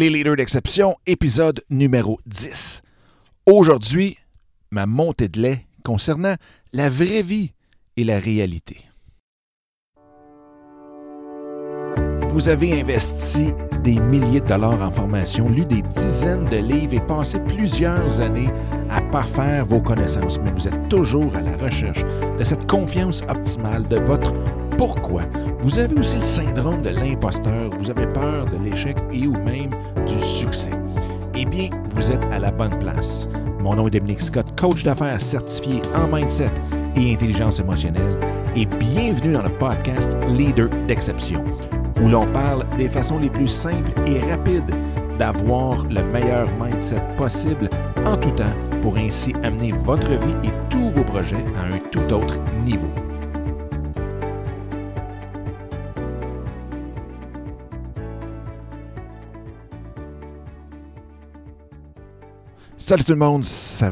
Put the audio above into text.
Les leaders d'exception, épisode numéro 10. Aujourd'hui, ma montée de lait concernant la vraie vie et la réalité. Vous avez investi des milliers de dollars en formation, lu des dizaines de livres et passé plusieurs années à parfaire vos connaissances, mais vous êtes toujours à la recherche de cette confiance optimale de votre pourquoi? Vous avez aussi le syndrome de l'imposteur, vous avez peur de l'échec et ou même du succès. Eh bien, vous êtes à la bonne place. Mon nom est Dominique Scott, coach d'affaires certifié en mindset et intelligence émotionnelle, et bienvenue dans le podcast Leader d'exception où l'on parle des façons les plus simples et rapides d'avoir le meilleur mindset possible en tout temps pour ainsi amener votre vie et tous vos projets à un tout autre niveau. Salut tout le monde, ça